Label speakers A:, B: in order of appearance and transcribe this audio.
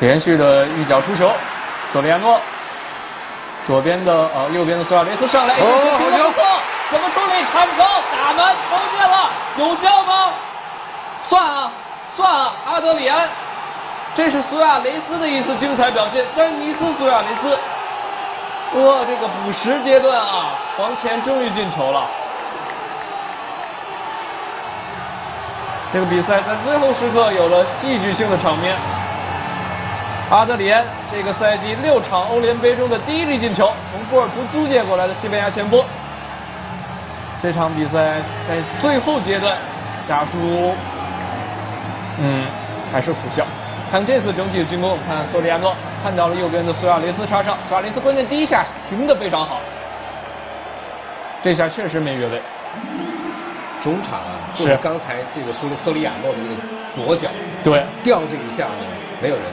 A: 连续的一脚出球，索利亚诺，左边的呃右边的苏亚雷斯上来，
B: 哦好球
A: 怎么处理？传球打门球进了，有效吗？算啊算啊，阿德里安，这是苏亚雷斯的一次精彩表现，丹尼斯苏亚雷斯，哇，这个补时阶段啊，黄前终于进球了。这个比赛在最后时刻有了戏剧性的场面。阿德里安这个赛季六场欧联杯中的第一粒进球，从波尔图租借过来的西班牙前锋。这场比赛在最后阶段，家属嗯还是苦笑。看这次整体的进攻，看索里亚诺看到了右边的苏亚雷斯插上，苏亚雷斯关键第一下停的非常好，这下确实没越位。
B: 中场啊，就是刚才这个说的瑟里亚诺的那个左脚
A: 对，
B: 掉这一下呢，没有人